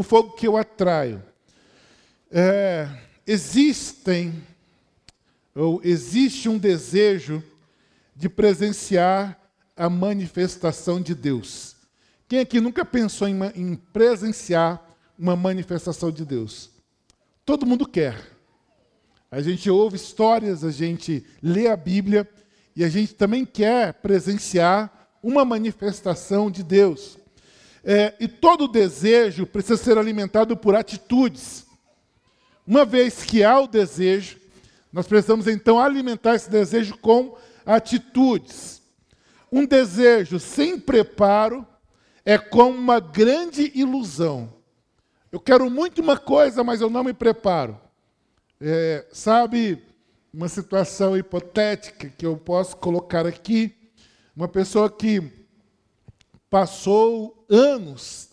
o fogo que eu atraio. É, existem, ou existe um desejo de presenciar a manifestação de Deus. Quem aqui nunca pensou em, em presenciar uma manifestação de Deus? Todo mundo quer. A gente ouve histórias, a gente lê a Bíblia e a gente também quer presenciar uma manifestação de Deus. É, e todo desejo precisa ser alimentado por atitudes. Uma vez que há o desejo, nós precisamos então alimentar esse desejo com atitudes. Um desejo sem preparo é como uma grande ilusão. Eu quero muito uma coisa, mas eu não me preparo. É, sabe, uma situação hipotética que eu posso colocar aqui: uma pessoa que passou anos,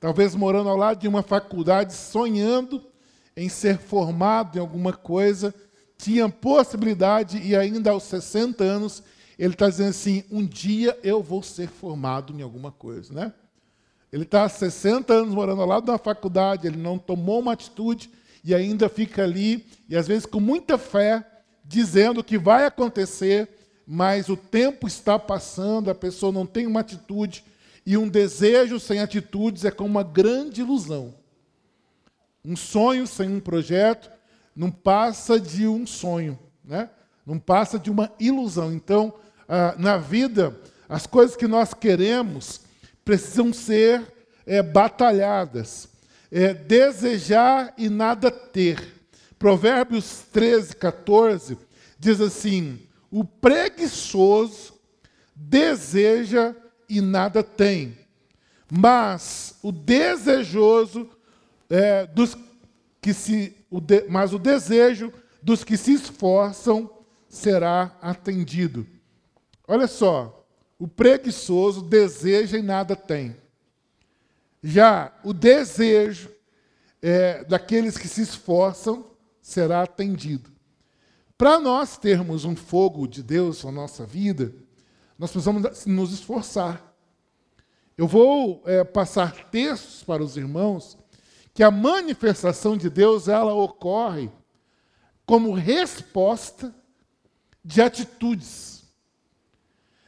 talvez morando ao lado de uma faculdade, sonhando em ser formado em alguma coisa, tinha possibilidade e ainda aos 60 anos ele está dizendo assim: um dia eu vou ser formado em alguma coisa, né? Ele está há 60 anos morando ao lado da faculdade, ele não tomou uma atitude e ainda fica ali, e às vezes com muita fé, dizendo que vai acontecer, mas o tempo está passando, a pessoa não tem uma atitude, e um desejo sem atitudes é como uma grande ilusão. Um sonho sem um projeto não passa de um sonho, né? não passa de uma ilusão. Então, ah, na vida, as coisas que nós queremos precisam ser é, batalhadas. É, desejar e nada ter. Provérbios 13, 14 diz assim: o preguiçoso deseja e nada tem. Mas o desejoso é, dos que se, o de, mas o desejo dos que se esforçam será atendido. Olha só, o preguiçoso deseja e nada tem. Já o desejo é, daqueles que se esforçam será atendido. Para nós termos um fogo de Deus na nossa vida, nós precisamos nos esforçar. Eu vou é, passar textos para os irmãos que a manifestação de Deus ela ocorre como resposta de atitudes.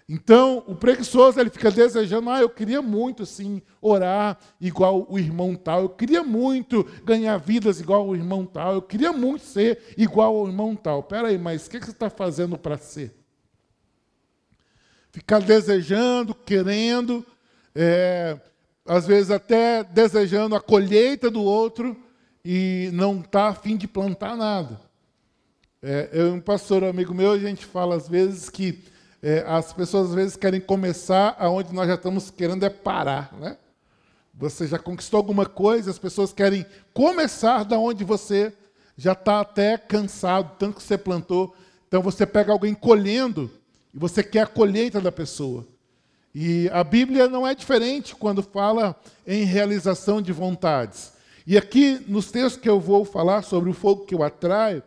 Então, o preguiçoso ele fica desejando, ah, eu queria muito assim orar igual o irmão tal, eu queria muito ganhar vidas igual o irmão tal, eu queria muito ser igual ao irmão tal. Espera aí, mas o que você está fazendo para ser? Ficar desejando, querendo, é, às vezes até desejando a colheita do outro e não está a fim de plantar nada. É, eu um pastor amigo meu, a gente fala às vezes que é, as pessoas às vezes querem começar aonde nós já estamos querendo é parar, né? Você já conquistou alguma coisa, as pessoas querem começar da onde você já está até cansado, tanto que você plantou. Então você pega alguém colhendo e você quer a colheita da pessoa. E a Bíblia não é diferente quando fala em realização de vontades. E aqui, nos textos que eu vou falar sobre o fogo que eu atraio,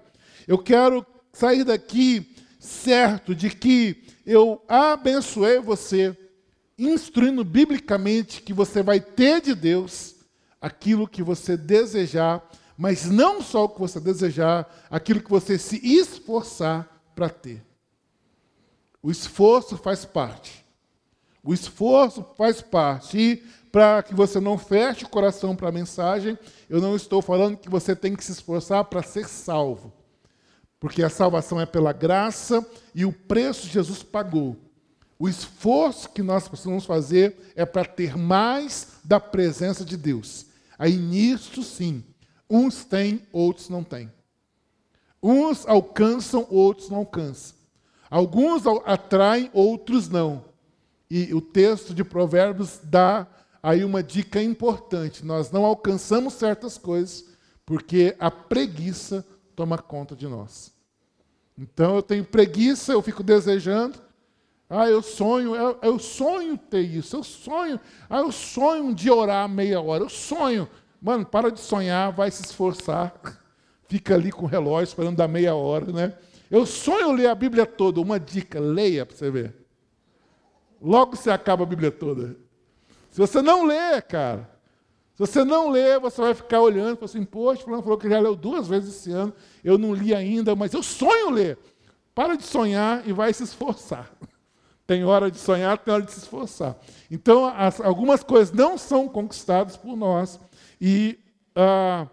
eu quero sair daqui certo de que eu abençoei você, instruindo biblicamente que você vai ter de Deus aquilo que você desejar, mas não só o que você desejar, aquilo que você se esforçar para ter. O esforço faz parte. O esforço faz parte. E para que você não feche o coração para a mensagem, eu não estou falando que você tem que se esforçar para ser salvo. Porque a salvação é pela graça e o preço Jesus pagou. O esforço que nós precisamos fazer é para ter mais da presença de Deus. Aí nisso sim, uns têm, outros não têm. Uns alcançam, outros não alcançam. Alguns atraem, outros não. E o texto de Provérbios dá aí uma dica importante. Nós não alcançamos certas coisas porque a preguiça toma conta de nós. Então eu tenho preguiça, eu fico desejando. Ah, eu sonho, eu, eu sonho ter isso, eu sonho. Ah, eu sonho de orar meia hora, eu sonho. Mano, para de sonhar, vai se esforçar. Fica ali com o relógio esperando dar meia hora, né? Eu sonho ler a Bíblia toda. Uma dica, leia para você ver. Logo você acaba a Bíblia toda. Se você não ler, cara, Se você não ler, você vai ficar olhando falar assim, poxa, fulano falou que já leu duas vezes esse ano, eu não li ainda, mas eu sonho ler. Para de sonhar e vai se esforçar. Tem hora de sonhar, tem hora de se esforçar. Então, as, algumas coisas não são conquistadas por nós e a,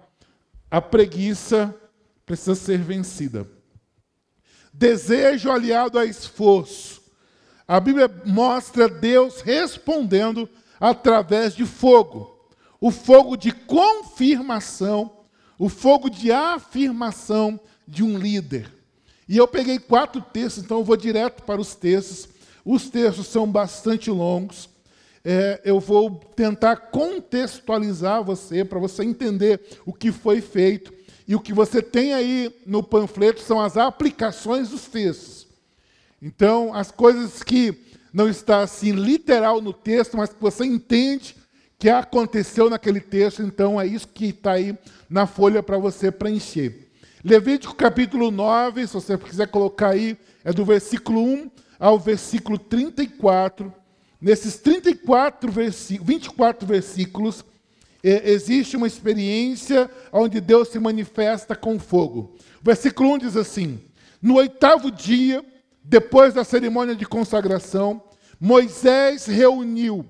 a preguiça precisa ser vencida. Desejo aliado a esforço. A Bíblia mostra Deus respondendo através de fogo. O fogo de confirmação, o fogo de afirmação de um líder. E eu peguei quatro textos, então eu vou direto para os textos. Os textos são bastante longos. É, eu vou tentar contextualizar você, para você entender o que foi feito. E o que você tem aí no panfleto são as aplicações dos textos. Então, as coisas que não está assim literal no texto, mas que você entende que aconteceu naquele texto, então é isso que está aí na folha para você preencher. Levítico capítulo 9, se você quiser colocar aí, é do versículo 1 ao versículo 34. Nesses 34 versículos, 24 versículos, existe uma experiência onde Deus se manifesta com fogo. O versículo 1 diz assim: No oitavo dia, depois da cerimônia de consagração, Moisés reuniu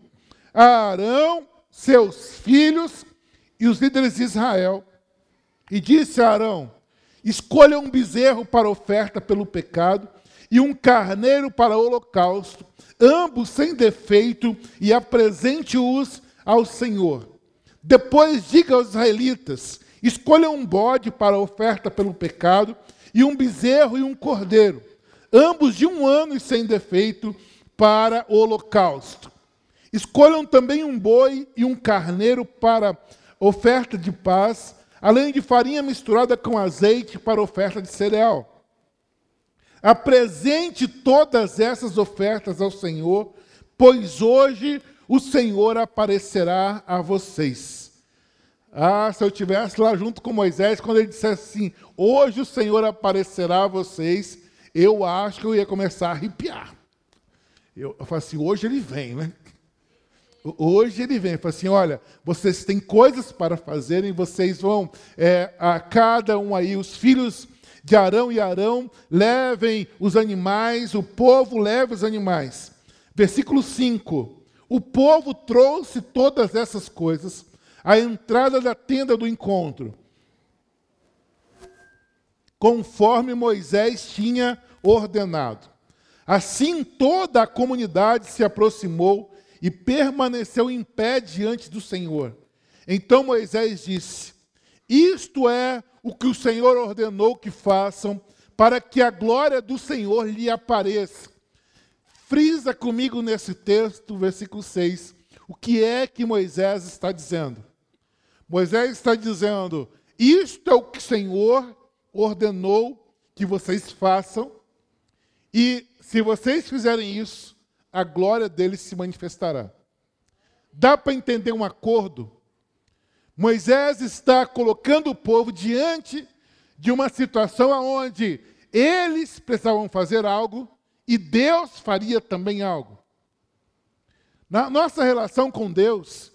Arão, seus filhos e os líderes de Israel, e disse a Arão: Escolha um bezerro para oferta pelo pecado e um carneiro para holocausto, ambos sem defeito, e apresente-os ao Senhor. Depois diga aos israelitas: escolha um bode para oferta pelo pecado, e um bezerro e um cordeiro, ambos de um ano e sem defeito, para o holocausto. Escolham também um boi e um carneiro para oferta de paz, além de farinha misturada com azeite para oferta de cereal. Apresente todas essas ofertas ao Senhor, pois hoje o Senhor aparecerá a vocês. Ah, se eu estivesse lá junto com Moisés, quando ele dissesse assim: Hoje o Senhor aparecerá a vocês, eu acho que eu ia começar a arrepiar. Eu, eu falo assim: hoje ele vem, né? Hoje ele vem fala assim: olha, vocês têm coisas para fazerem, vocês vão, é, a cada um aí, os filhos de Arão e Arão, levem os animais, o povo leva os animais. Versículo 5: O povo trouxe todas essas coisas à entrada da tenda do encontro, conforme Moisés tinha ordenado. Assim toda a comunidade se aproximou e permaneceu em pé diante do Senhor. Então Moisés disse: Isto é o que o Senhor ordenou que façam, para que a glória do Senhor lhe apareça. Frisa comigo nesse texto, versículo 6, o que é que Moisés está dizendo? Moisés está dizendo: Isto é o que o Senhor ordenou que vocês façam, e se vocês fizerem isso, a glória dele se manifestará. Dá para entender um acordo? Moisés está colocando o povo diante de uma situação onde eles precisavam fazer algo e Deus faria também algo. Na nossa relação com Deus,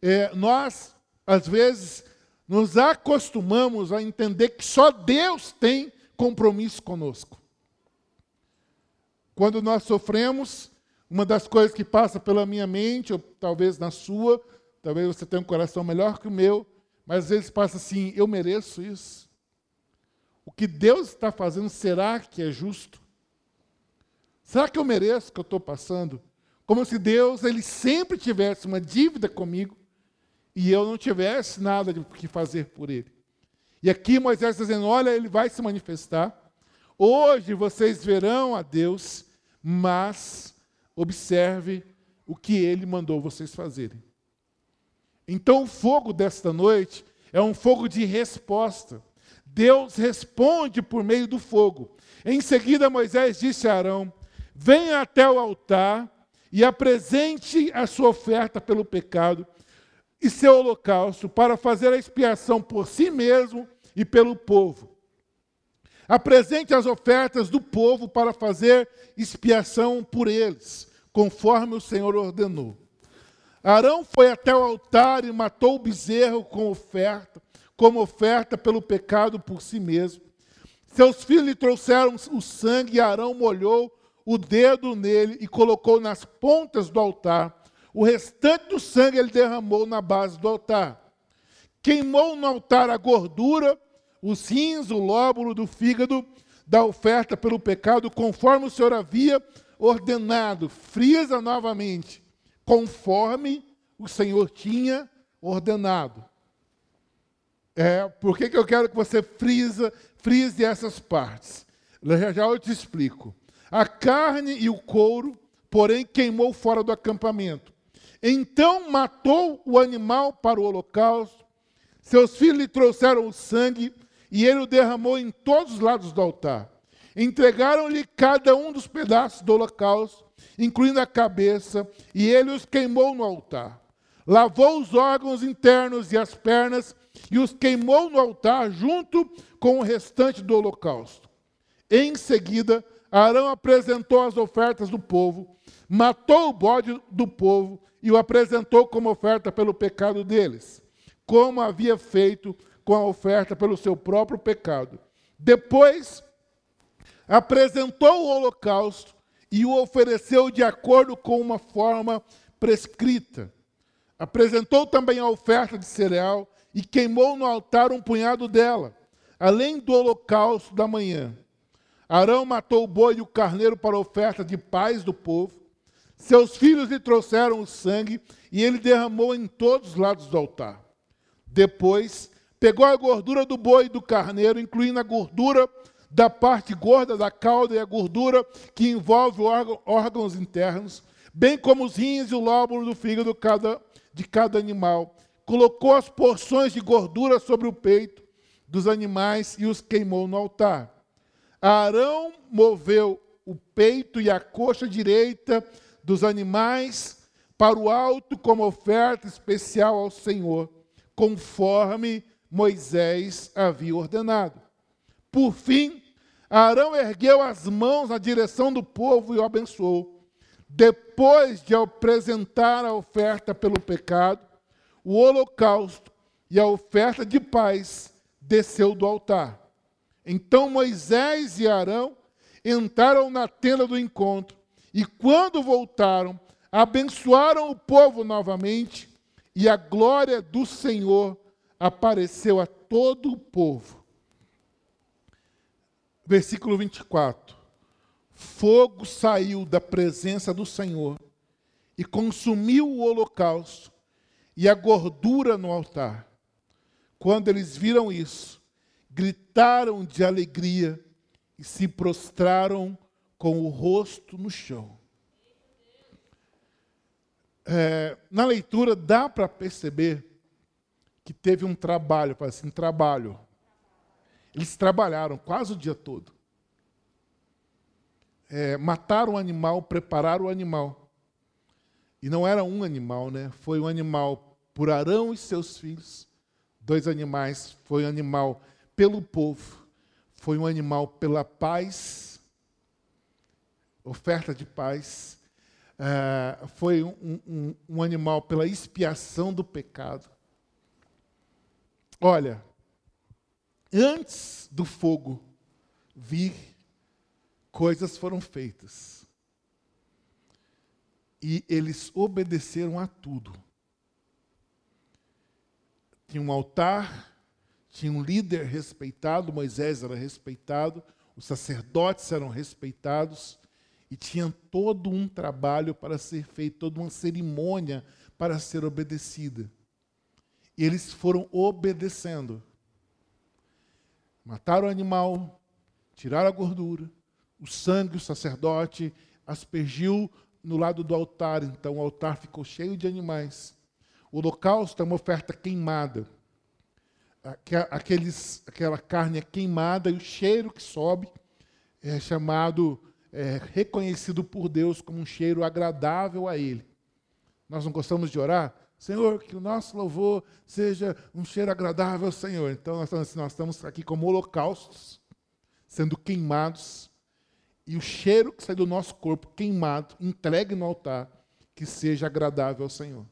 é, nós, às vezes, nos acostumamos a entender que só Deus tem compromisso conosco. Quando nós sofremos, uma das coisas que passa pela minha mente, ou talvez na sua, talvez você tenha um coração melhor que o meu, mas às vezes passa assim: eu mereço isso. O que Deus está fazendo, será que é justo? Será que eu mereço o que eu estou passando? Como se Deus ele sempre tivesse uma dívida comigo e eu não tivesse nada de que fazer por ele. E aqui Moisés está dizendo: olha, ele vai se manifestar. Hoje vocês verão a Deus, mas observe o que ele mandou vocês fazerem. Então, o fogo desta noite é um fogo de resposta. Deus responde por meio do fogo. Em seguida, Moisés disse a Arão: Venha até o altar e apresente a sua oferta pelo pecado e seu holocausto para fazer a expiação por si mesmo e pelo povo. Apresente as ofertas do povo para fazer expiação por eles, conforme o Senhor ordenou. Arão foi até o altar e matou o bezerro com oferta, como oferta pelo pecado por si mesmo. Seus filhos lhe trouxeram o sangue e Arão molhou o dedo nele e colocou nas pontas do altar. O restante do sangue ele derramou na base do altar. Queimou no altar a gordura, os rins, o lóbulo do fígado da oferta pelo pecado, conforme o Senhor havia ordenado. Frisa novamente, conforme o Senhor tinha ordenado. É, por que, que eu quero que você frisa, frise essas partes? Já, já eu te explico. A carne e o couro, porém, queimou fora do acampamento. Então matou o animal para o holocausto. Seus filhos lhe trouxeram o sangue e ele o derramou em todos os lados do altar. Entregaram-lhe cada um dos pedaços do holocausto, incluindo a cabeça, e ele os queimou no altar. Lavou os órgãos internos e as pernas e os queimou no altar junto com o restante do holocausto. Em seguida, Arão apresentou as ofertas do povo, matou o bode do povo e o apresentou como oferta pelo pecado deles, como havia feito com a oferta pelo seu próprio pecado. Depois, apresentou o holocausto e o ofereceu de acordo com uma forma prescrita. Apresentou também a oferta de cereal e queimou no altar um punhado dela, além do holocausto da manhã. Arão matou o boi e o carneiro para oferta de paz do povo. Seus filhos lhe trouxeram o sangue e ele derramou em todos os lados do altar. Depois, pegou a gordura do boi e do carneiro, incluindo a gordura da parte gorda da cauda e a gordura que envolve órgãos internos, bem como os rins e o lóbulo do fígado de cada animal. Colocou as porções de gordura sobre o peito dos animais e os queimou no altar. Arão moveu o peito e a coxa direita dos animais para o alto como oferta especial ao Senhor, conforme Moisés havia ordenado. Por fim, Arão ergueu as mãos na direção do povo e o abençoou. Depois de apresentar a oferta pelo pecado, o holocausto e a oferta de paz, desceu do altar. Então Moisés e Arão entraram na tenda do encontro e, quando voltaram, abençoaram o povo novamente e a glória do Senhor apareceu a todo o povo versículo 24: Fogo saiu da presença do Senhor e consumiu o holocausto e a gordura no altar. Quando eles viram isso, gritaram de alegria e se prostraram com o rosto no chão. É, na leitura dá para perceber que teve um trabalho, assim, trabalho eles trabalharam quase o dia todo. É, mataram o animal, prepararam o animal. E não era um animal, né? Foi um animal por Arão e seus filhos. Dois animais. Foi um animal pelo povo. Foi um animal pela paz. Oferta de paz. É, foi um, um, um animal pela expiação do pecado. Olha, antes do fogo vir, coisas foram feitas. E eles obedeceram a tudo. Tinha um altar, tinha um líder respeitado, Moisés era respeitado, os sacerdotes eram respeitados, e tinha todo um trabalho para ser feito, toda uma cerimônia para ser obedecida. E eles foram obedecendo. Mataram o animal, tiraram a gordura, o sangue, o sacerdote aspergiu no lado do altar, então o altar ficou cheio de animais. O holocausto é uma oferta queimada. Aqueles, aquela carne é queimada e o cheiro que sobe é chamado, é, reconhecido por Deus como um cheiro agradável a Ele. Nós não gostamos de orar? Senhor, que o nosso louvor seja um cheiro agradável ao Senhor. Então, nós estamos, nós estamos aqui como holocaustos, sendo queimados, e o cheiro que sai do nosso corpo queimado, entregue no altar, que seja agradável ao Senhor.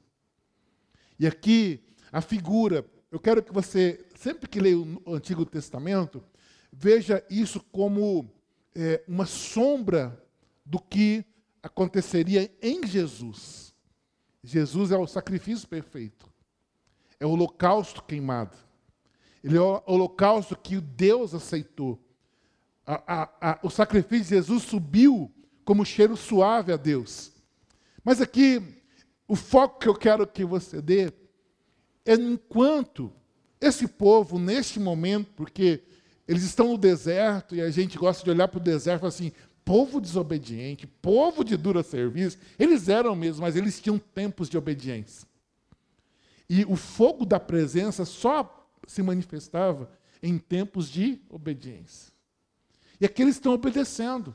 E aqui, a figura, eu quero que você, sempre que leia o Antigo Testamento, veja isso como é, uma sombra do que aconteceria em Jesus. Jesus é o sacrifício perfeito, é o holocausto queimado, ele é o holocausto que Deus aceitou. A, a, a, o sacrifício de Jesus subiu como cheiro suave a Deus. Mas aqui, o foco que eu quero que você dê enquanto esse povo, neste momento, porque eles estão no deserto e a gente gosta de olhar para o deserto e falar assim: povo desobediente, povo de dura serviço. Eles eram mesmo, mas eles tinham tempos de obediência. E o fogo da presença só se manifestava em tempos de obediência. E aqui eles estão obedecendo.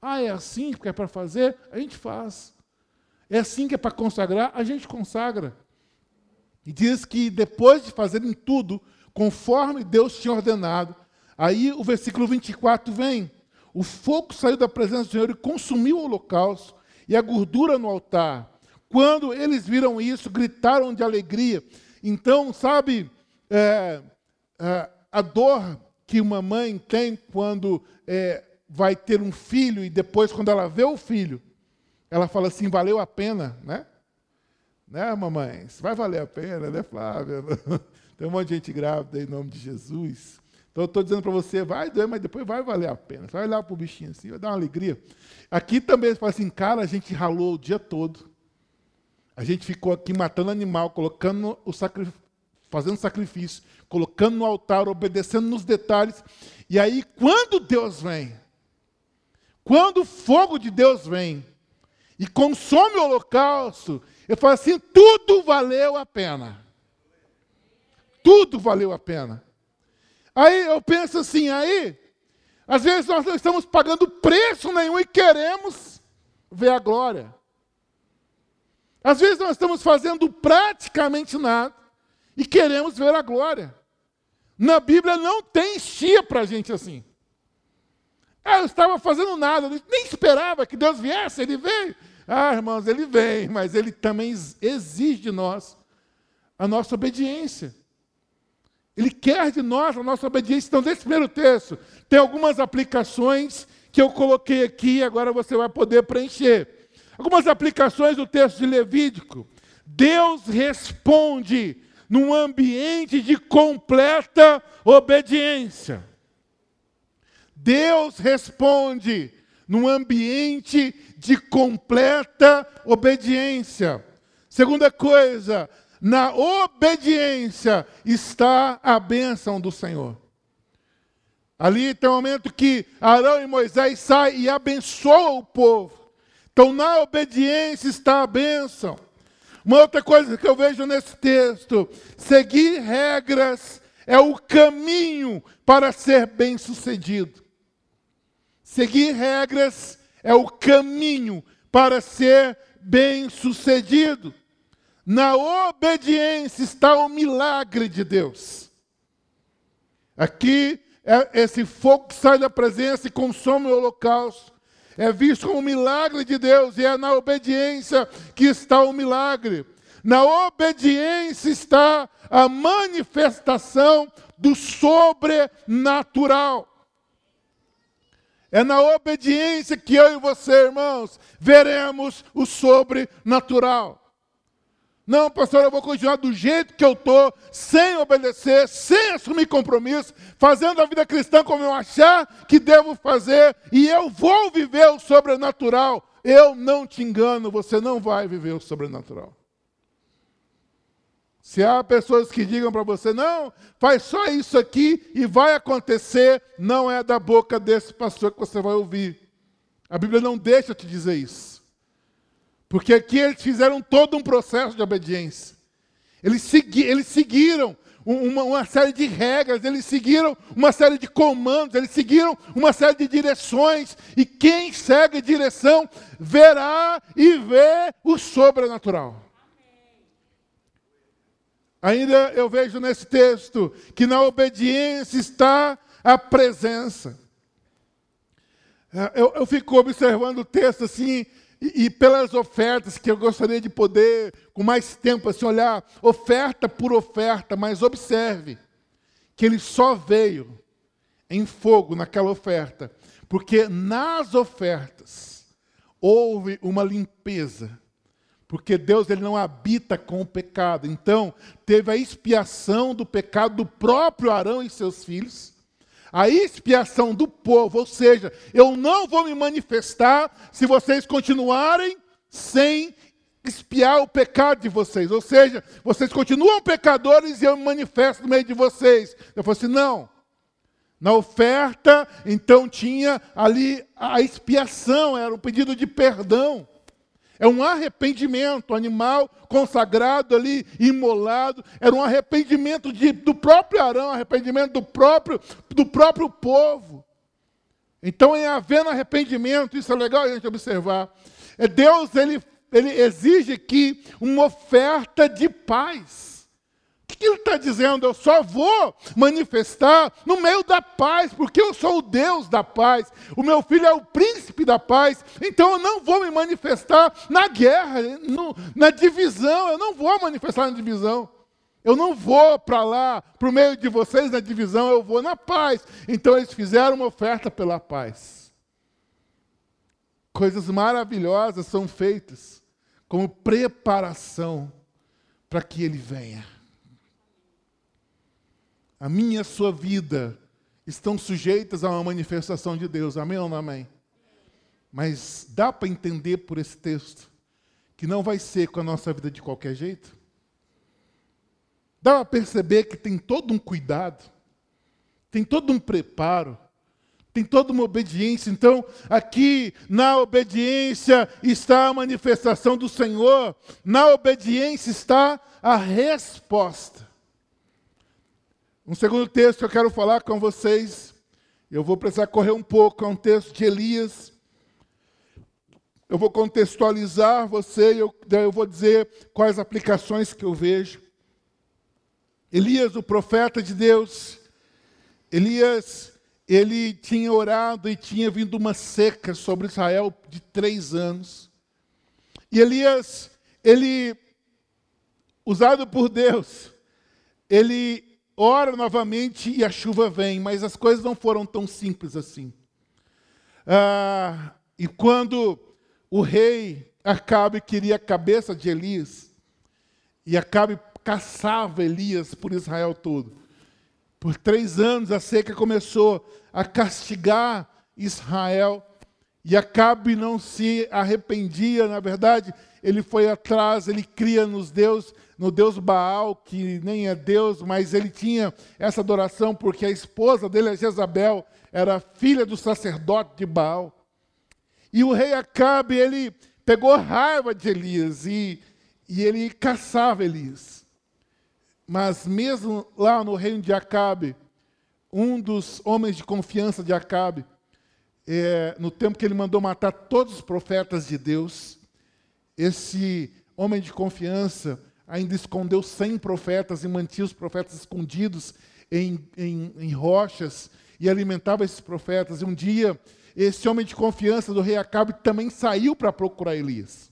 Ah, é assim que é para fazer? A gente faz. É assim que é para consagrar? A gente consagra. E diz que depois de fazerem tudo conforme Deus tinha ordenado, aí o versículo 24 vem. O fogo saiu da presença do Senhor e consumiu o holocausto e a gordura no altar. Quando eles viram isso, gritaram de alegria. Então, sabe, é, é, a dor que uma mãe tem quando é, vai ter um filho e depois, quando ela vê o filho, ela fala assim: valeu a pena, né? Né, mamãe? Vai valer a pena, né, Flávia? Tem um monte de gente grávida em nome de Jesus. Então, eu estou dizendo para você, vai doer, mas depois vai valer a pena. Você vai olhar para o bichinho assim, vai dar uma alegria. Aqui também fala assim, cara, a gente ralou o dia todo. A gente ficou aqui matando animal, colocando o sacrifício, fazendo sacrifício, colocando no altar, obedecendo nos detalhes. E aí, quando Deus vem, quando o fogo de Deus vem e consome o holocausto, eu falo assim: tudo valeu a pena. Tudo valeu a pena. Aí eu penso assim, aí, às vezes nós não estamos pagando preço nenhum e queremos ver a glória. Às vezes nós estamos fazendo praticamente nada e queremos ver a glória. Na Bíblia não tem chia para a gente assim. Ah, eu estava fazendo nada, nem esperava que Deus viesse, ele veio. Ah, irmãos, ele vem, mas ele também exige de nós a nossa obediência. Ele quer de nós a nossa obediência. Então, nesse primeiro texto, tem algumas aplicações que eu coloquei aqui e agora você vai poder preencher. Algumas aplicações do texto de Levítico. Deus responde num ambiente de completa obediência. Deus responde num ambiente de completa obediência. Segunda coisa, na obediência está a bênção do Senhor. Ali tem um momento que Arão e Moisés saem e abençoam o povo. Então, na obediência está a bênção. Uma outra coisa que eu vejo nesse texto: seguir regras é o caminho para ser bem-sucedido. Seguir regras é o caminho para ser bem-sucedido. Na obediência está o milagre de Deus. Aqui, é esse fogo que sai da presença e consome o holocausto é visto como um milagre de Deus, e é na obediência que está o milagre. Na obediência está a manifestação do sobrenatural. É na obediência que eu e você, irmãos, veremos o sobrenatural. Não, pastor, eu vou continuar do jeito que eu estou, sem obedecer, sem assumir compromisso, fazendo a vida cristã como eu achar que devo fazer, e eu vou viver o sobrenatural. Eu não te engano, você não vai viver o sobrenatural. Se há pessoas que digam para você, não, faz só isso aqui e vai acontecer, não é da boca desse pastor que você vai ouvir. A Bíblia não deixa te dizer isso. Porque aqui eles fizeram todo um processo de obediência. Eles, segui, eles seguiram uma, uma, série de regras, eles seguiram uma série de comandos, eles seguiram uma série de direções. E quem segue direção verá e vê o sobrenatural. Ainda eu vejo nesse texto que na obediência está a presença. Eu, eu fico observando o texto assim, e, e, pelas ofertas que eu gostaria de poder, com mais tempo, assim, olhar oferta por oferta, mas observe que ele só veio em fogo naquela oferta, porque nas ofertas houve uma limpeza, porque Deus ele não habita com o pecado. Então, teve a expiação do pecado do próprio Arão e seus filhos, a expiação do povo, ou seja, eu não vou me manifestar se vocês continuarem sem expiar o pecado de vocês. Ou seja, vocês continuam pecadores e eu me manifesto no meio de vocês. Eu falei assim: não. Na oferta, então tinha ali a expiação, era o pedido de perdão. É um arrependimento, animal consagrado ali, imolado, era um arrependimento de, do próprio Arão, arrependimento do próprio, do próprio povo. Então, em havendo arrependimento, isso é legal a gente observar. É Deus, ele, ele exige aqui uma oferta de paz que ele está dizendo? Eu só vou manifestar no meio da paz, porque eu sou o Deus da paz. O meu filho é o príncipe da paz. Então eu não vou me manifestar na guerra, no, na divisão. Eu não vou manifestar na divisão. Eu não vou para lá, para o meio de vocês na divisão, eu vou na paz. Então eles fizeram uma oferta pela paz. Coisas maravilhosas são feitas como preparação para que ele venha a minha e a sua vida estão sujeitas a uma manifestação de Deus. Amém ou não amém? Mas dá para entender por esse texto que não vai ser com a nossa vida de qualquer jeito? Dá para perceber que tem todo um cuidado, tem todo um preparo, tem toda uma obediência. Então, aqui na obediência está a manifestação do Senhor, na obediência está a resposta. Um segundo texto que eu quero falar com vocês, eu vou precisar correr um pouco, é um texto de Elias. Eu vou contextualizar você e eu, eu vou dizer quais aplicações que eu vejo. Elias, o profeta de Deus, Elias, ele tinha orado e tinha vindo uma seca sobre Israel de três anos. E Elias, ele, usado por Deus, ele ora novamente e a chuva vem, mas as coisas não foram tão simples assim. Ah, e quando o rei Acabe queria a cabeça de Elias, e Acabe caçava Elias por Israel todo, por três anos a seca começou a castigar Israel, e Acabe não se arrependia, na verdade, ele foi atrás, ele cria nos Deus no Deus Baal, que nem é Deus, mas ele tinha essa adoração porque a esposa dele, a Jezabel, era filha do sacerdote de Baal. E o rei Acabe, ele pegou raiva de Elias e, e ele caçava Elias. Mas mesmo lá no reino de Acabe, um dos homens de confiança de Acabe, é, no tempo que ele mandou matar todos os profetas de Deus, esse homem de confiança, ainda escondeu cem profetas e mantinha os profetas escondidos em, em, em rochas e alimentava esses profetas. E um dia, esse homem de confiança do rei Acabe também saiu para procurar Elias.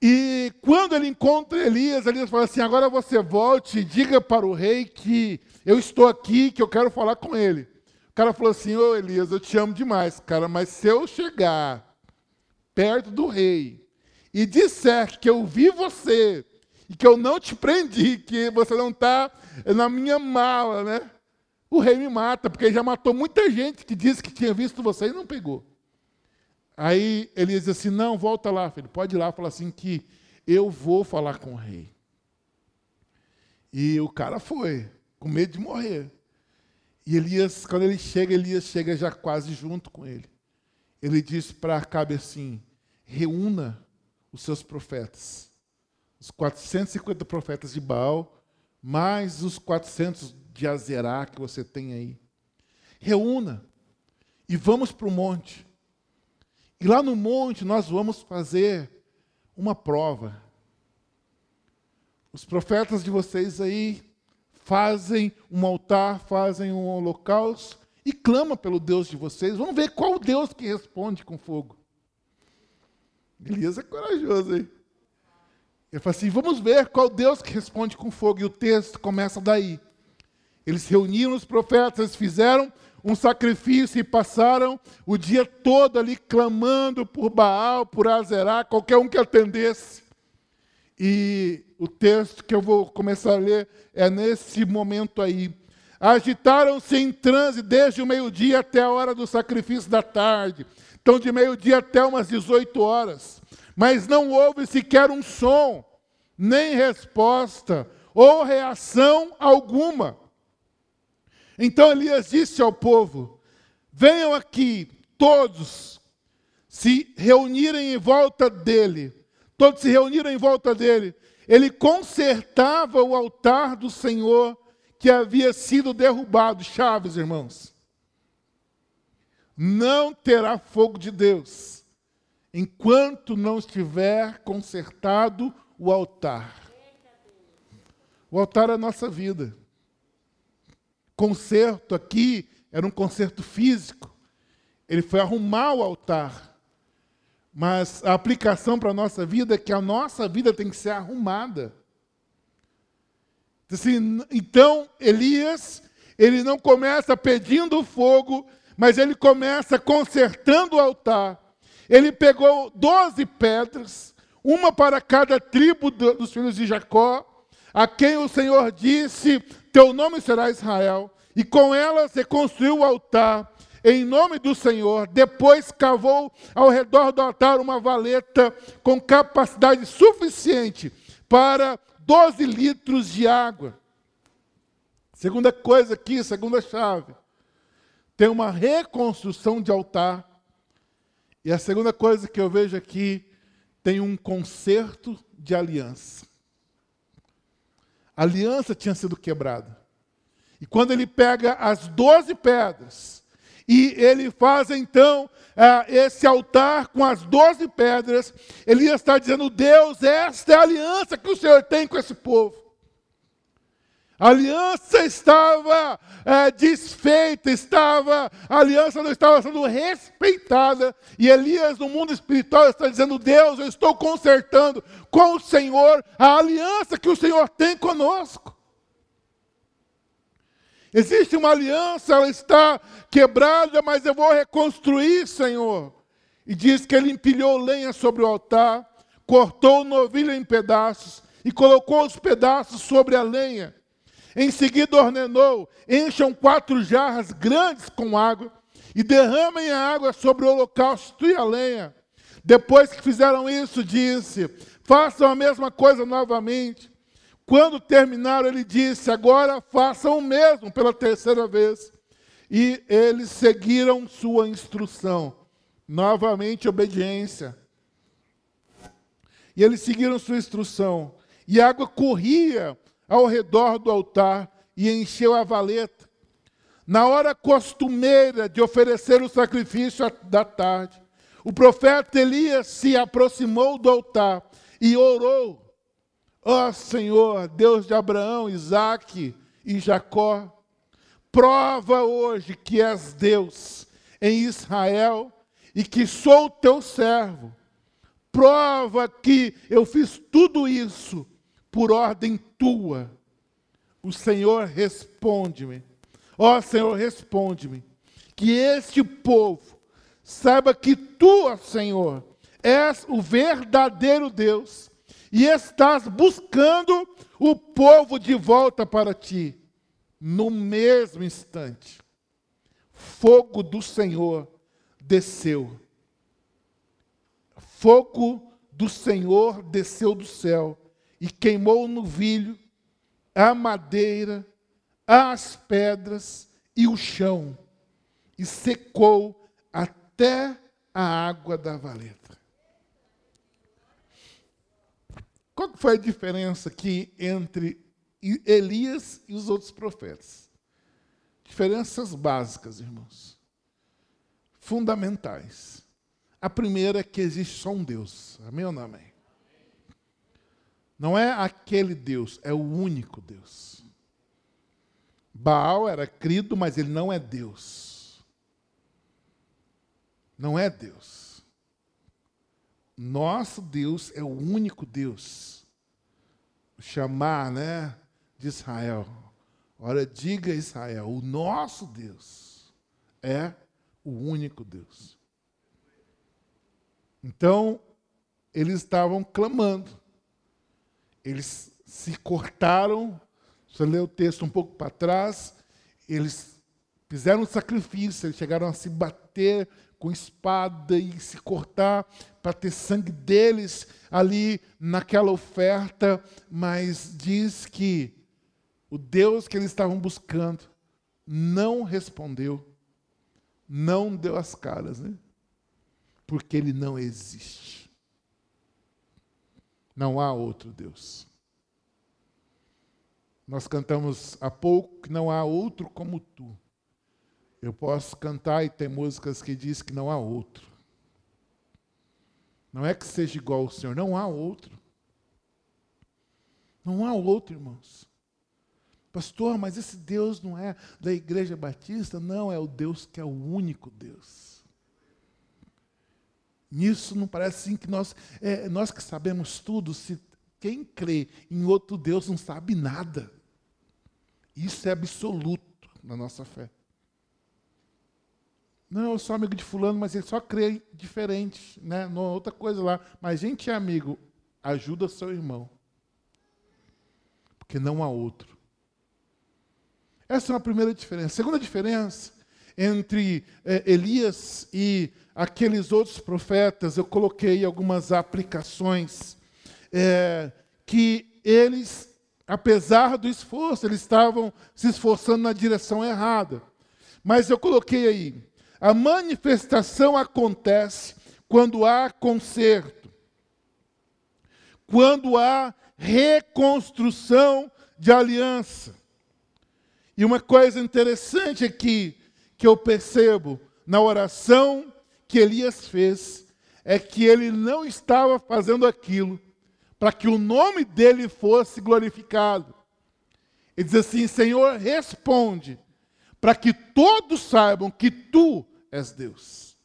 E quando ele encontra Elias, Elias fala assim: agora você volte e diga para o rei que eu estou aqui, que eu quero falar com ele. Cara falou assim: Ô Elias, eu te amo demais, cara, mas se eu chegar perto do rei e disser que eu vi você e que eu não te prendi, que você não está na minha mala, né? O rei me mata, porque ele já matou muita gente que disse que tinha visto você e não pegou. Aí ele diz assim: não, volta lá, filho, pode ir lá, fala assim que eu vou falar com o rei. E o cara foi, com medo de morrer. E Elias, quando ele chega, Elias chega já quase junto com ele. Ele diz para Acabe assim: reúna os seus profetas. Os 450 profetas de Baal, mais os 400 de Azerá que você tem aí. Reúna e vamos para o monte. E lá no monte nós vamos fazer uma prova. Os profetas de vocês aí fazem um altar, fazem um holocausto e clama pelo Deus de vocês. Vamos ver qual Deus que responde com fogo. Elias é corajoso, hein? Ele fala assim: vamos ver qual Deus que responde com fogo. E o texto começa daí. Eles reuniram os profetas, fizeram um sacrifício e passaram o dia todo ali clamando por Baal, por Azerá, qualquer um que atendesse. E o texto que eu vou começar a ler é nesse momento aí. Agitaram-se em transe desde o meio-dia até a hora do sacrifício da tarde. Então, de meio-dia até umas 18 horas. Mas não houve sequer um som, nem resposta ou reação alguma. Então Elias disse ao povo: Venham aqui, todos, se reunirem em volta dele. Todos se reuniram em volta dele. Ele consertava o altar do Senhor que havia sido derrubado. Chaves, irmãos. Não terá fogo de Deus enquanto não estiver consertado o altar. O altar é a nossa vida. Concerto aqui era um concerto físico. Ele foi arrumar o altar. Mas a aplicação para a nossa vida é que a nossa vida tem que ser arrumada. Assim, então, Elias, ele não começa pedindo fogo, mas ele começa consertando o altar. Ele pegou doze pedras, uma para cada tribo dos filhos de Jacó, a quem o Senhor disse: Teu nome será Israel. E com elas reconstruiu o altar em nome do Senhor. Depois cavou ao redor do altar uma valeta com capacidade suficiente para 12 litros de água. Segunda coisa aqui, segunda chave. Tem uma reconstrução de altar. E a segunda coisa que eu vejo aqui, tem um conserto de aliança. A aliança tinha sido quebrada. E quando ele pega as doze pedras, e ele faz então uh, esse altar com as doze pedras, ele está dizendo: Deus, esta é a aliança que o Senhor tem com esse povo. A aliança estava é, desfeita, estava, a aliança não estava sendo respeitada. E Elias, no mundo espiritual, está dizendo: Deus, eu estou consertando com o Senhor a aliança que o Senhor tem conosco. Existe uma aliança, ela está quebrada, mas eu vou reconstruir, Senhor. E diz que ele empilhou lenha sobre o altar, cortou o novilho em pedaços e colocou os pedaços sobre a lenha em seguida ordenou: encham quatro jarras grandes com água e derramem a água sobre o holocausto e a lenha. Depois que fizeram isso, disse: façam a mesma coisa novamente. Quando terminaram, ele disse: agora façam o mesmo pela terceira vez. E eles seguiram sua instrução. Novamente, obediência. E eles seguiram sua instrução. E a água corria ao redor do altar e encheu a valeta. Na hora costumeira de oferecer o sacrifício da tarde, o profeta Elias se aproximou do altar e orou: Ó oh, Senhor, Deus de Abraão, Isaque e Jacó, prova hoje que és Deus em Israel e que sou teu servo. Prova que eu fiz tudo isso por ordem tua. O Senhor responde-me. Ó Senhor, responde-me. Que este povo saiba que tu, Senhor, és o verdadeiro Deus e estás buscando o povo de volta para ti. No mesmo instante, fogo do Senhor desceu. Fogo do Senhor desceu do céu e queimou o novilho, a madeira, as pedras e o chão, e secou até a água da valeta. Qual foi a diferença aqui entre Elias e os outros profetas? Diferenças básicas, irmãos. Fundamentais. A primeira é que existe só um Deus. Amém ou não amém? Não é aquele Deus, é o único Deus. Baal era crido, mas ele não é Deus. Não é Deus. Nosso Deus é o único Deus. Chamar, né, de Israel. Ora, diga Israel, o nosso Deus é o único Deus. Então, eles estavam clamando. Eles se cortaram. Você lê o texto um pouco para trás. Eles fizeram sacrifício, eles chegaram a se bater com espada e se cortar para ter sangue deles ali naquela oferta, mas diz que o Deus que eles estavam buscando não respondeu, não deu as caras, né? Porque ele não existe. Não há outro Deus. Nós cantamos há pouco que não há outro como tu. Eu posso cantar e tem músicas que diz que não há outro. Não é que seja igual ao Senhor, não há outro. Não há outro, irmãos. Pastor, mas esse Deus não é da Igreja Batista? Não, é o Deus que é o único Deus. Nisso não parece assim que nós, é, nós que sabemos tudo, se quem crê em outro Deus não sabe nada. Isso é absoluto na nossa fé. Não, eu sou amigo de fulano, mas ele só crê diferente, né? Não, outra coisa lá. Mas gente é amigo, ajuda seu irmão. Porque não há outro. Essa é uma primeira diferença. Segunda diferença entre é, Elias e aqueles outros profetas, eu coloquei algumas aplicações é, que eles, apesar do esforço, eles estavam se esforçando na direção errada. Mas eu coloquei aí, a manifestação acontece quando há conserto, quando há reconstrução de aliança. E uma coisa interessante aqui que eu percebo na oração que Elias fez é que ele não estava fazendo aquilo para que o nome dele fosse glorificado. Ele diz assim: Senhor, responde, para que todos saibam que tu és Deus.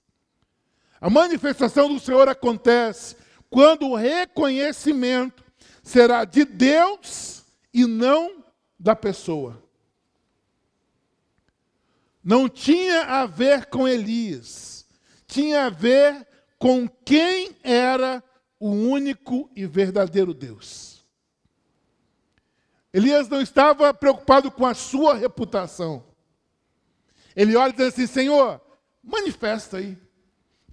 A manifestação do Senhor acontece quando o reconhecimento será de Deus e não da pessoa não tinha a ver com Elias, tinha a ver com quem era o único e verdadeiro Deus. Elias não estava preocupado com a sua reputação. Ele olha e diz assim: Senhor, manifesta aí.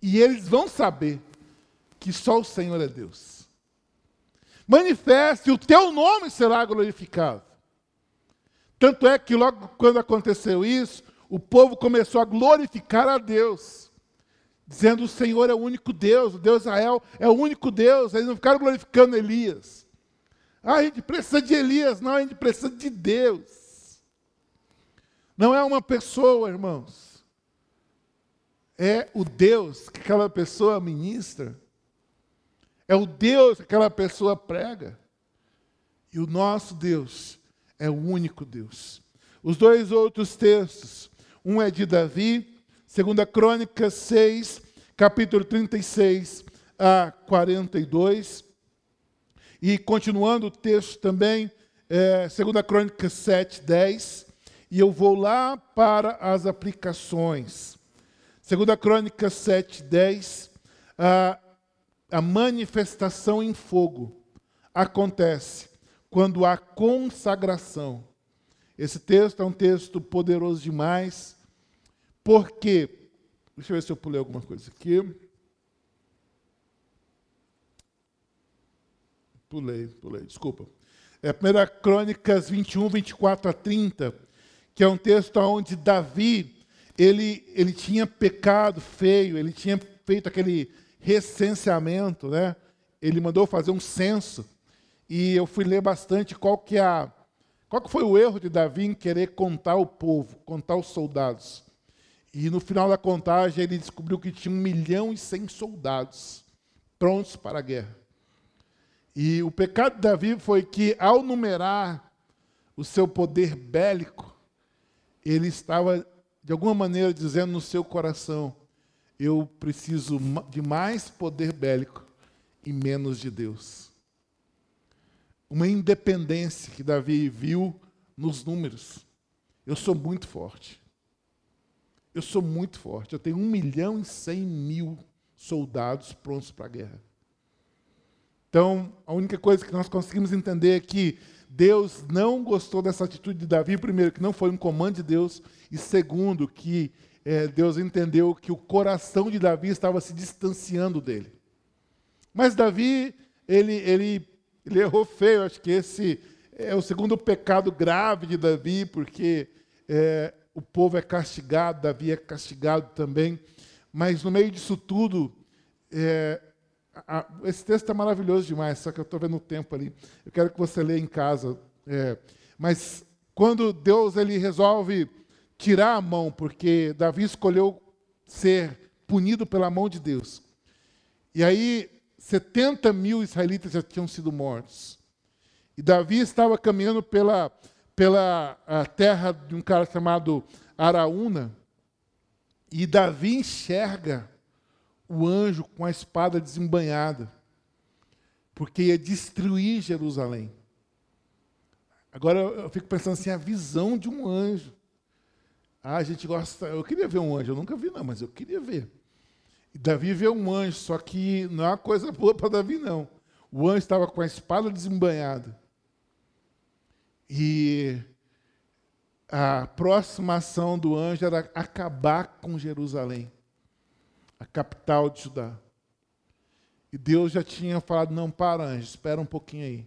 E eles vão saber que só o Senhor é Deus. Manifeste, o teu nome será glorificado. Tanto é que logo quando aconteceu isso, o povo começou a glorificar a Deus, dizendo: O Senhor é o único Deus, o Deus Israel é o único Deus. Eles não ficaram glorificando Elias. Ah, a gente precisa de Elias, não, a gente precisa de Deus. Não é uma pessoa, irmãos. É o Deus que aquela pessoa ministra. É o Deus que aquela pessoa prega. E o nosso Deus é o único Deus. Os dois outros textos um é de Davi, 2 Crônicas 6, capítulo 36 a 42. E continuando o texto também, é, 2 Crônicas 7, 10. E eu vou lá para as aplicações. 2 Crônicas 7, 10. A, a manifestação em fogo acontece quando há consagração. Esse texto é um texto poderoso demais. Porque, deixa eu ver se eu pulei alguma coisa aqui. Pulei, pulei, desculpa. É 1 Crônicas 21, 24 a 30, que é um texto onde Davi, ele, ele tinha pecado feio, ele tinha feito aquele recenseamento, né? Ele mandou fazer um censo, e eu fui ler bastante qual que, é a, qual que foi o erro de Davi em querer contar o povo, contar os soldados. E no final da contagem ele descobriu que tinha um milhão e cem soldados prontos para a guerra. E o pecado de Davi foi que, ao numerar o seu poder bélico, ele estava, de alguma maneira, dizendo no seu coração: Eu preciso de mais poder bélico e menos de Deus. Uma independência que Davi viu nos números. Eu sou muito forte. Eu sou muito forte. Eu tenho um milhão e cem mil soldados prontos para a guerra. Então, a única coisa que nós conseguimos entender é que Deus não gostou dessa atitude de Davi, primeiro, que não foi um comando de Deus, e segundo, que é, Deus entendeu que o coração de Davi estava se distanciando dele. Mas Davi, ele, ele, ele errou feio, acho que esse é o segundo pecado grave de Davi, porque é, o povo é castigado, Davi é castigado também. Mas no meio disso tudo, é, a, esse texto é maravilhoso demais, só que eu estou vendo o tempo ali. Eu quero que você leia em casa. É, mas quando Deus ele resolve tirar a mão, porque Davi escolheu ser punido pela mão de Deus. E aí, 70 mil israelitas já tinham sido mortos. E Davi estava caminhando pela, pela terra de um cara chamado Araúna. E Davi enxerga o anjo com a espada desembanhada, porque ia destruir Jerusalém. Agora eu fico pensando assim, a visão de um anjo. Ah, a gente gosta. Eu queria ver um anjo, eu nunca vi, não, mas eu queria ver. E Davi vê um anjo, só que não é uma coisa boa para Davi, não. O anjo estava com a espada desembanhada. E a próxima ação do anjo era acabar com Jerusalém a capital de Judá. E Deus já tinha falado: não, para, anjo, espera um pouquinho aí.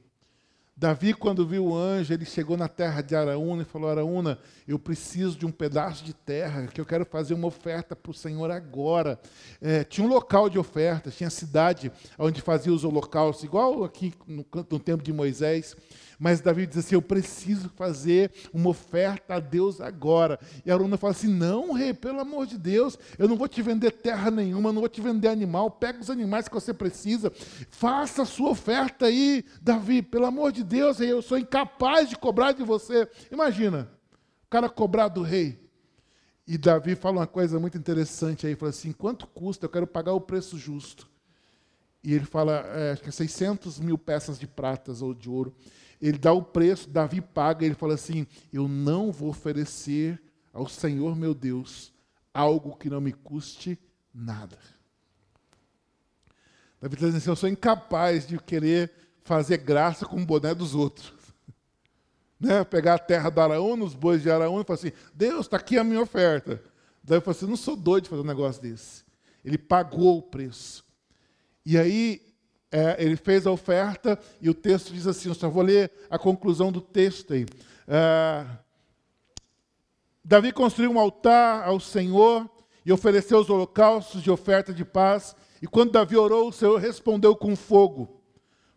Davi, quando viu o anjo, ele chegou na terra de Araúna e falou: Araúna, eu preciso de um pedaço de terra, que eu quero fazer uma oferta para o Senhor agora. É, tinha um local de oferta, tinha cidade onde fazia os holocaustos, igual aqui no, no tempo de Moisés. Mas Davi diz assim: Eu preciso fazer uma oferta a Deus agora. E Aruna fala assim: Não, rei, pelo amor de Deus, eu não vou te vender terra nenhuma, não vou te vender animal. Pega os animais que você precisa, faça a sua oferta aí, Davi, pelo amor de Deus, rei, eu sou incapaz de cobrar de você. Imagina, o cara cobrar do rei. E Davi fala uma coisa muito interessante aí, fala assim, quanto custa? Eu quero pagar o preço justo. E ele fala, é, acho que é 600 mil peças de pratas ou de ouro ele dá o preço, Davi paga, ele fala assim: Eu não vou oferecer ao Senhor meu Deus algo que não me custe nada. Davi está dizendo assim: Eu sou incapaz de querer fazer graça com o boné dos outros. Né? Pegar a terra do Araúna, os bois de Araúna, e falar assim: Deus, está aqui a minha oferta. Daí eu falo assim: Não sou doido de fazer um negócio desse. Ele pagou o preço. E aí é, ele fez a oferta e o texto diz assim: eu só vou ler a conclusão do texto aí. É, Davi construiu um altar ao Senhor e ofereceu os holocaustos de oferta de paz. E quando Davi orou, o Senhor respondeu com fogo,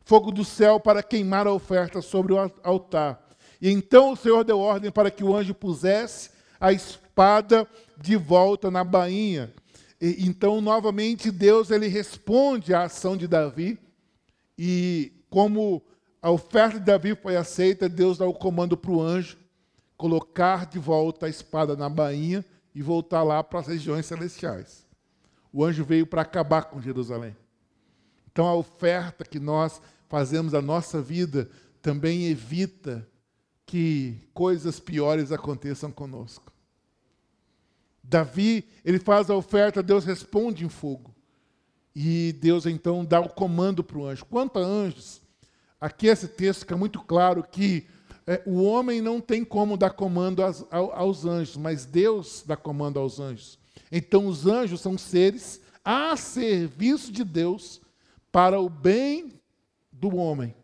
fogo do céu, para queimar a oferta sobre o altar. E então o Senhor deu ordem para que o anjo pusesse a espada de volta na bainha. E, então, novamente, Deus ele responde à ação de Davi e como a oferta de Davi foi aceita, Deus dá o comando para o anjo colocar de volta a espada na bainha e voltar lá para as regiões celestiais. O anjo veio para acabar com Jerusalém. Então a oferta que nós fazemos da nossa vida também evita que coisas piores aconteçam conosco. Davi, ele faz a oferta, Deus responde em fogo. E Deus então dá o comando para o anjo. Quanto a anjos, aqui esse texto fica muito claro que é, o homem não tem como dar comando aos, aos anjos, mas Deus dá comando aos anjos. Então os anjos são seres a serviço de Deus para o bem do homem.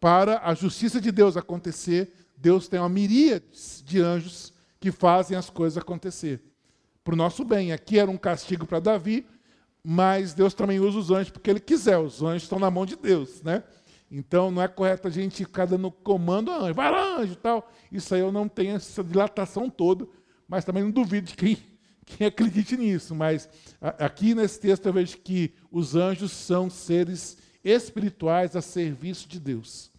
Para a justiça de Deus acontecer, Deus tem uma miríade de anjos que fazem as coisas acontecer. Para o nosso bem. Aqui era um castigo para Davi, mas Deus também usa os anjos porque Ele quiser. Os anjos estão na mão de Deus, né? Então não é correto a gente ficar dando comando a anjo, vai lá, anjo tal. Isso aí eu não tenho essa dilatação toda, mas também não duvido de quem, quem acredite nisso. Mas aqui nesse texto eu vejo que os anjos são seres espirituais a serviço de Deus,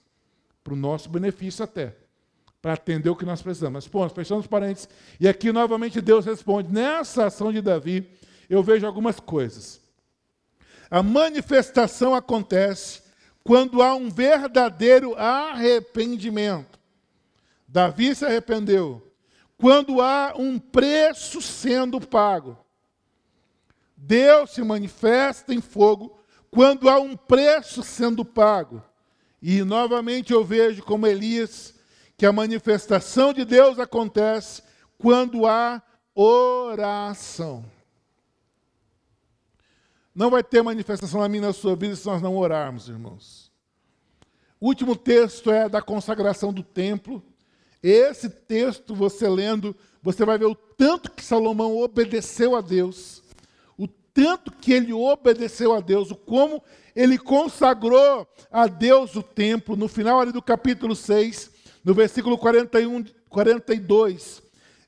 para o nosso benefício até, para atender o que nós precisamos. Mas, ponto, fechando os parênteses. E aqui novamente Deus responde: nessa ação de Davi, eu vejo algumas coisas. A manifestação acontece quando há um verdadeiro arrependimento. Davi se arrependeu. Quando há um preço sendo pago. Deus se manifesta em fogo quando há um preço sendo pago. E novamente eu vejo como Elias que a manifestação de Deus acontece quando há oração. Não vai ter manifestação na minha na sua vida se nós não orarmos, irmãos. O último texto é da consagração do templo. Esse texto, você lendo, você vai ver o tanto que Salomão obedeceu a Deus, o tanto que ele obedeceu a Deus, o como ele consagrou a Deus o templo. No final ali do capítulo 6, no versículo 41, 42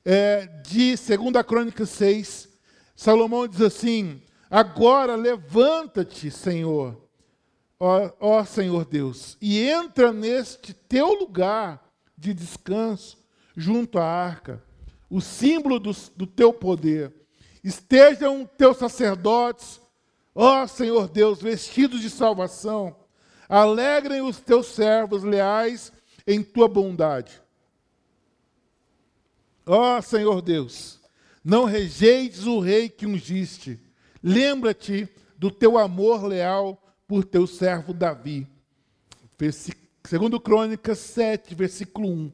é, de 2 Crônica 6, Salomão diz assim: Agora levanta-te, Senhor, ó, ó Senhor Deus, e entra neste teu lugar de descanso, junto à arca, o símbolo do, do teu poder. Estejam teus sacerdotes, ó Senhor Deus, vestidos de salvação. Alegrem os teus servos leais em tua bondade. Ó Senhor Deus, não rejeites o rei que ungiste Lembra-te do teu amor leal por teu servo Davi. Segundo Crônicas 7, versículo 1.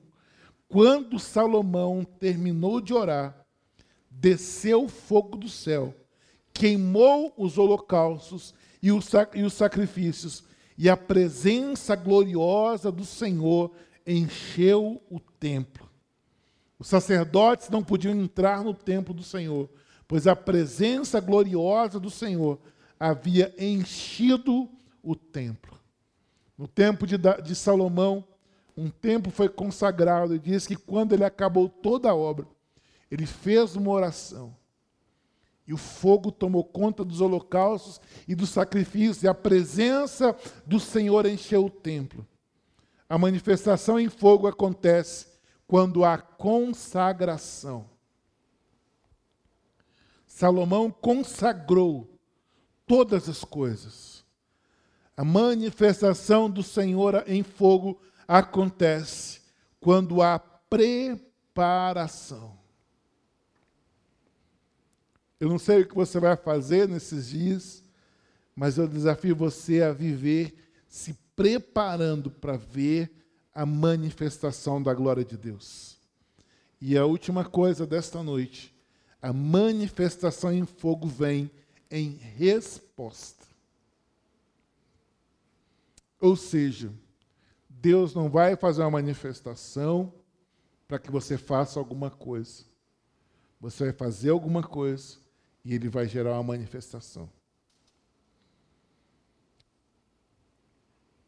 Quando Salomão terminou de orar, desceu o fogo do céu, queimou os holocaustos os, e os sacrifícios, e a presença gloriosa do Senhor encheu o templo. Os sacerdotes não podiam entrar no templo do Senhor, pois a presença gloriosa do Senhor havia enchido o templo. No tempo de, de Salomão, um templo foi consagrado e diz que quando ele acabou toda a obra, ele fez uma oração. E o fogo tomou conta dos holocaustos e dos sacrifícios, e a presença do Senhor encheu o templo. A manifestação em fogo acontece quando há consagração. Salomão consagrou todas as coisas. A manifestação do Senhor em fogo acontece quando há preparação. Eu não sei o que você vai fazer nesses dias, mas eu desafio você a viver se preparando para ver a manifestação da glória de Deus. E a última coisa desta noite a manifestação em fogo vem em resposta. Ou seja, Deus não vai fazer uma manifestação para que você faça alguma coisa. Você vai fazer alguma coisa e ele vai gerar uma manifestação.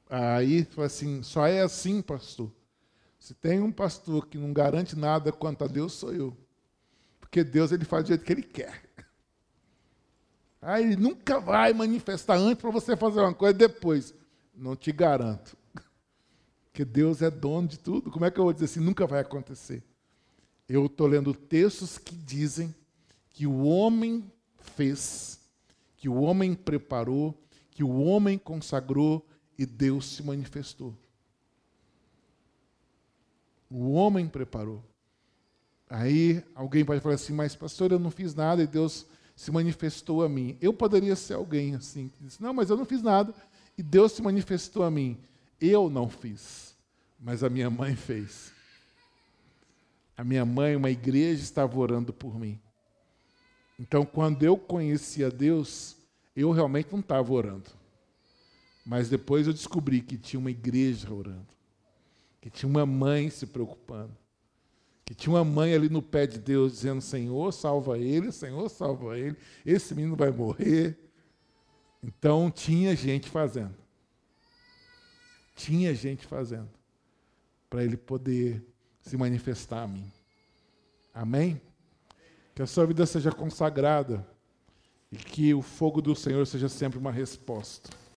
Aí, assim, só é assim, pastor. Se tem um pastor que não garante nada quanto a Deus, sou eu. Porque Deus ele faz do jeito que ele quer. Aí ele nunca vai manifestar antes para você fazer uma coisa depois. Não te garanto. Porque Deus é dono de tudo. Como é que eu vou dizer assim? Nunca vai acontecer. Eu estou lendo textos que dizem que o homem fez, que o homem preparou, que o homem consagrou e Deus se manifestou. O homem preparou. Aí alguém pode falar assim, mas pastor, eu não fiz nada e Deus se manifestou a mim. Eu poderia ser alguém assim, que diz, não, mas eu não fiz nada e Deus se manifestou a mim. Eu não fiz, mas a minha mãe fez. A minha mãe, uma igreja, estava orando por mim. Então, quando eu conhecia Deus, eu realmente não estava orando. Mas depois eu descobri que tinha uma igreja orando, que tinha uma mãe se preocupando que tinha uma mãe ali no pé de Deus dizendo: Senhor, salva ele, Senhor, salva ele, esse menino vai morrer. Então tinha gente fazendo. Tinha gente fazendo. Para ele poder se manifestar a mim. Amém? Que a sua vida seja consagrada e que o fogo do Senhor seja sempre uma resposta.